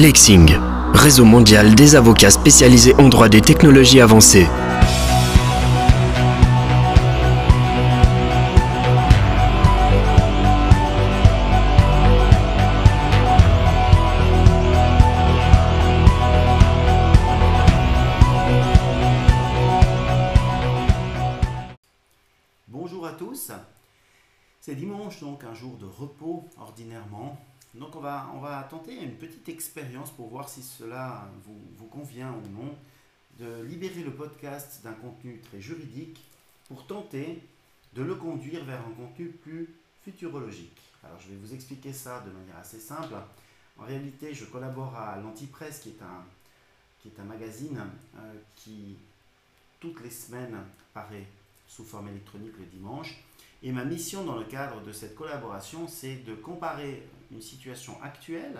Lexing, réseau mondial des avocats spécialisés en droit des technologies avancées. Bonjour à tous. C'est dimanche, donc un jour de repos ordinairement. Donc on va, tenter une petite expérience pour voir si cela vous, vous convient ou non, de libérer le podcast d'un contenu très juridique pour tenter de le conduire vers un contenu plus futurologique. Alors je vais vous expliquer ça de manière assez simple. En réalité, je collabore à l'Antipresse, qui est un, qui est un magazine euh, qui, toutes les semaines, paraît sous forme électronique le dimanche. Et ma mission dans le cadre de cette collaboration, c'est de comparer une situation actuelle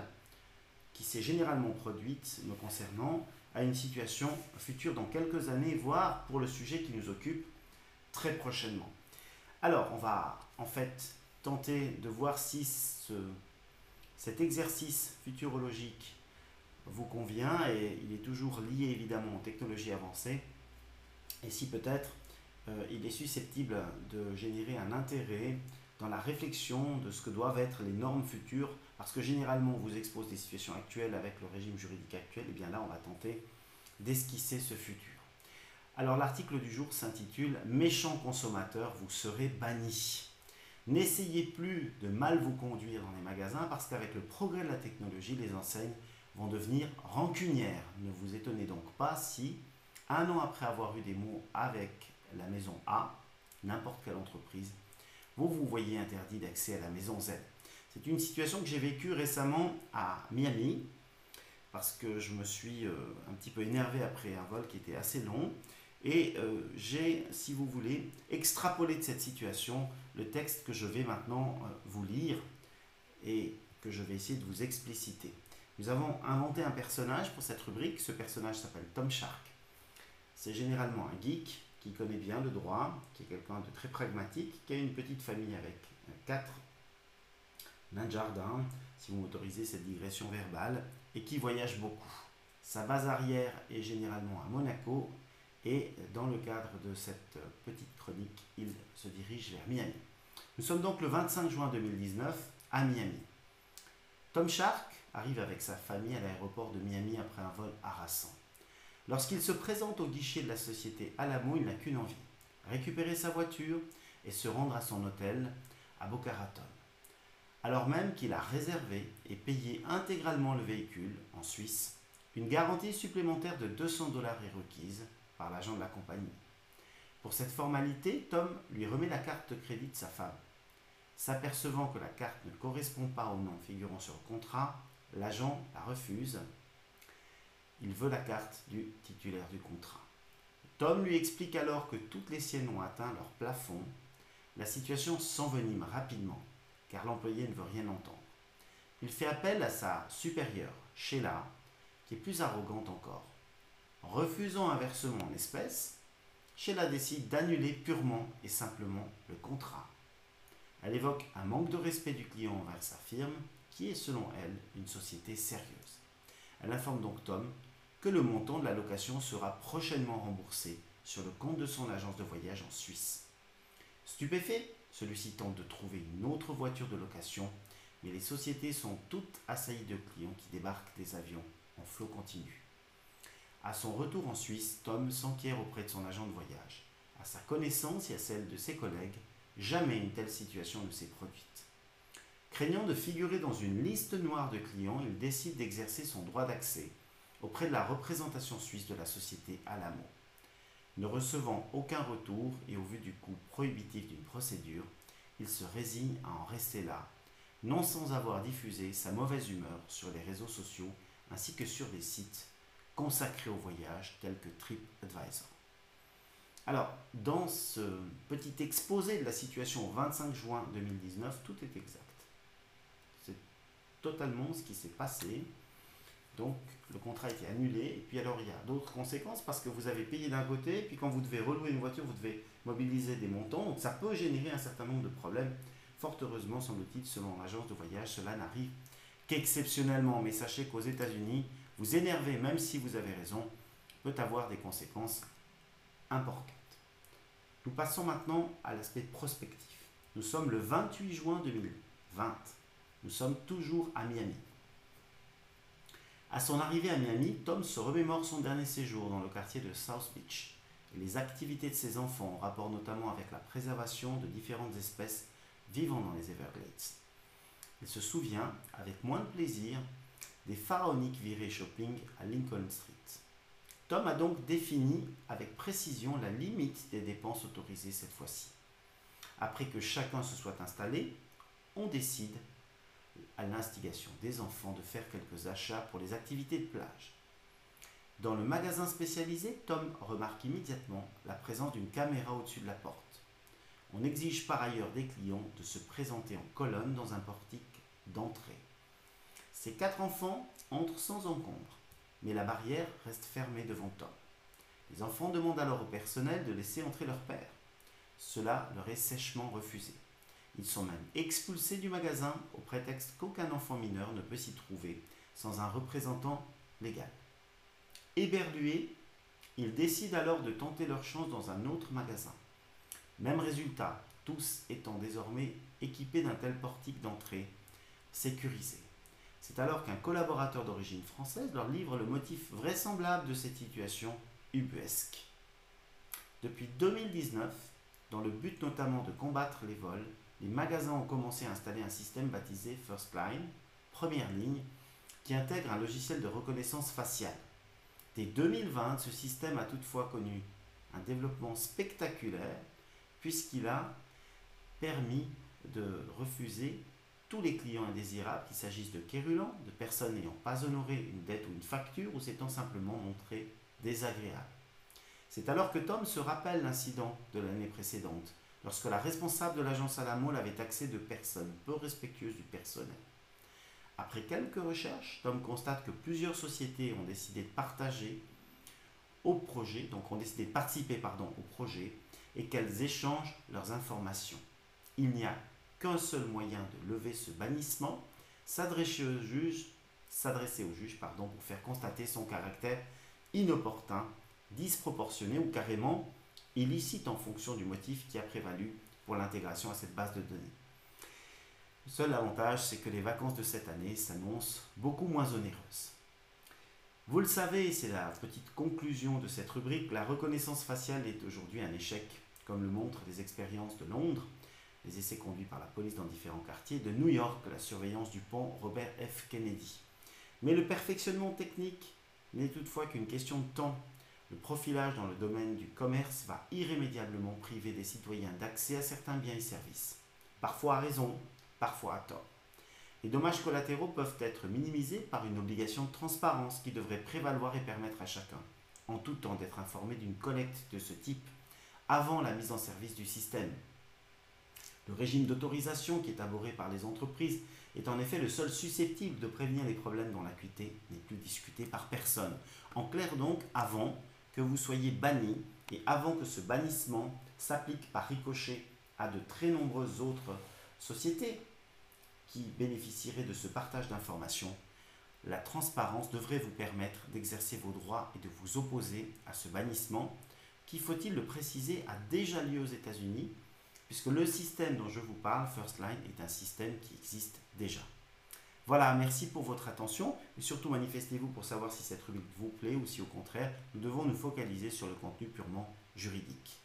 qui s'est généralement produite me concernant à une situation future dans quelques années, voire pour le sujet qui nous occupe très prochainement. Alors, on va en fait tenter de voir si ce, cet exercice futurologique vous convient et il est toujours lié évidemment aux technologies avancées et si peut-être il est susceptible de générer un intérêt dans la réflexion de ce que doivent être les normes futures, parce que généralement on vous expose des situations actuelles avec le régime juridique actuel, et bien là on va tenter d'esquisser ce futur. Alors l'article du jour s'intitule Méchant consommateur, vous serez banni. N'essayez plus de mal vous conduire dans les magasins parce qu'avec le progrès de la technologie, les enseignes vont devenir rancunières. Ne vous étonnez donc pas si, un an après avoir eu des mots avec la maison A, n'importe quelle entreprise, vous vous voyez interdit d'accès à la maison Z. C'est une situation que j'ai vécue récemment à Miami, parce que je me suis euh, un petit peu énervé après un vol qui était assez long, et euh, j'ai, si vous voulez, extrapolé de cette situation le texte que je vais maintenant euh, vous lire et que je vais essayer de vous expliciter. Nous avons inventé un personnage pour cette rubrique, ce personnage s'appelle Tom Shark. C'est généralement un geek qui connaît bien le droit, qui est quelqu'un de très pragmatique, qui a une petite famille avec quatre nains jardin, si vous m'autorisez cette digression verbale, et qui voyage beaucoup. Sa base arrière est généralement à Monaco, et dans le cadre de cette petite chronique, il se dirige vers Miami. Nous sommes donc le 25 juin 2019 à Miami. Tom Shark arrive avec sa famille à l'aéroport de Miami après un vol harassant. Lorsqu'il se présente au guichet de la société Alamo, il n'a qu'une envie, récupérer sa voiture et se rendre à son hôtel à Boca Raton. Alors même qu'il a réservé et payé intégralement le véhicule en Suisse, une garantie supplémentaire de 200 dollars est requise par l'agent de la compagnie. Pour cette formalité, Tom lui remet la carte de crédit de sa femme. S'apercevant que la carte ne correspond pas au nom figurant sur le contrat, l'agent la refuse il veut la carte du titulaire du contrat. Tom lui explique alors que toutes les siennes ont atteint leur plafond. La situation s'envenime rapidement, car l'employé ne veut rien entendre. Il fait appel à sa supérieure, Sheila, qui est plus arrogante encore. Refusant un versement en espèces, Sheila décide d'annuler purement et simplement le contrat. Elle évoque un manque de respect du client envers sa firme, qui est selon elle une société sérieuse. Elle informe donc Tom que le montant de la location sera prochainement remboursé sur le compte de son agence de voyage en Suisse. Stupéfait, celui-ci tente de trouver une autre voiture de location, mais les sociétés sont toutes assaillies de clients qui débarquent des avions en flot continu. À son retour en Suisse, Tom s'enquiert auprès de son agent de voyage. À sa connaissance et à celle de ses collègues, jamais une telle situation ne s'est produite. Craignant de figurer dans une liste noire de clients, il décide d'exercer son droit d'accès auprès de la représentation suisse de la société Alamo. Ne recevant aucun retour et au vu du coût prohibitif d'une procédure, il se résigne à en rester là, non sans avoir diffusé sa mauvaise humeur sur les réseaux sociaux ainsi que sur des sites consacrés au voyage tels que TripAdvisor. Alors, dans ce petit exposé de la situation au 25 juin 2019, tout est exact. C'est totalement ce qui s'est passé. Donc, le contrat a été annulé. Et puis, alors, il y a d'autres conséquences parce que vous avez payé d'un côté, puis quand vous devez relouer une voiture, vous devez mobiliser des montants. Donc, ça peut générer un certain nombre de problèmes. Fort heureusement, semble-t-il, selon l'agence de voyage, cela n'arrive qu'exceptionnellement, mais sachez qu'aux États-Unis, vous énerver, même si vous avez raison, peut avoir des conséquences importantes. Nous passons maintenant à l'aspect prospectif. Nous sommes le 28 juin 2020. Nous sommes toujours à Miami. À son arrivée à Miami, Tom se remémore son dernier séjour dans le quartier de South Beach et les activités de ses enfants en rapport notamment avec la préservation de différentes espèces vivant dans les Everglades. Il se souvient, avec moins de plaisir, des pharaoniques virées shopping à Lincoln Street. Tom a donc défini avec précision la limite des dépenses autorisées cette fois-ci. Après que chacun se soit installé, on décide, à l'instigation des enfants, de faire quelques achats pour les activités de plage. Dans le magasin spécialisé, Tom remarque immédiatement la présence d'une caméra au-dessus de la porte. On exige par ailleurs des clients de se présenter en colonne dans un portique d'entrée. Ces quatre enfants entrent sans encombre, mais la barrière reste fermée devant Tom. Les enfants demandent alors au personnel de laisser entrer leur père. Cela leur est sèchement refusé. Ils sont même expulsés du magasin au prétexte qu'aucun enfant mineur ne peut s'y trouver sans un représentant légal. Éberlués, ils décident alors de tenter leur chance dans un autre magasin. Même résultat, tous étant désormais équipés d'un tel portique d'entrée sécurisé. C'est alors qu'un collaborateur d'origine française leur livre le motif vraisemblable de cette situation ubuesque. Depuis 2019, dans le but notamment de combattre les vols, les magasins ont commencé à installer un système baptisé First Line, première ligne, qui intègre un logiciel de reconnaissance faciale. Dès 2020, ce système a toutefois connu un développement spectaculaire puisqu'il a permis de refuser tous les clients indésirables, qu'il s'agisse de quérulents, de personnes n'ayant pas honoré une dette ou une facture ou s'étant simplement montré désagréables. C'est alors que Tom se rappelle l'incident de l'année précédente, lorsque la responsable de l'agence à la molle avait taxé de personnes peu respectueuses du personnel. Après quelques recherches, Tom constate que plusieurs sociétés ont décidé de partager au projet, donc ont décidé de participer au projet, et qu'elles échangent leurs informations. Il n'y a qu'un seul moyen de lever ce bannissement, s'adresser au juge, s'adresser au juge pardon, pour faire constater son caractère inopportun, disproportionné ou carrément illicite en fonction du motif qui a prévalu pour l'intégration à cette base de données. Le seul avantage, c'est que les vacances de cette année s'annoncent beaucoup moins onéreuses. Vous le savez, c'est la petite conclusion de cette rubrique, la reconnaissance faciale est aujourd'hui un échec, comme le montrent les expériences de Londres, les essais conduits par la police dans différents quartiers, de New York, la surveillance du pont Robert F. Kennedy. Mais le perfectionnement technique n'est toutefois qu'une question de temps. Le profilage dans le domaine du commerce va irrémédiablement priver des citoyens d'accès à certains biens et services. Parfois à raison, parfois à tort. Les dommages collatéraux peuvent être minimisés par une obligation de transparence qui devrait prévaloir et permettre à chacun, en tout temps, d'être informé d'une collecte de ce type avant la mise en service du système. Le régime d'autorisation qui est abordé par les entreprises est en effet le seul susceptible de prévenir les problèmes dont l'acuité n'est plus discutée par personne. En clair donc, avant que vous soyez banni et avant que ce bannissement s'applique par ricochet à de très nombreuses autres sociétés qui bénéficieraient de ce partage d'informations, la transparence devrait vous permettre d'exercer vos droits et de vous opposer à ce bannissement qui, faut-il le préciser, a déjà lieu aux États-Unis puisque le système dont je vous parle, First Line, est un système qui existe déjà. Voilà, merci pour votre attention et surtout manifestez-vous pour savoir si cette rubrique vous plaît ou si au contraire nous devons nous focaliser sur le contenu purement juridique.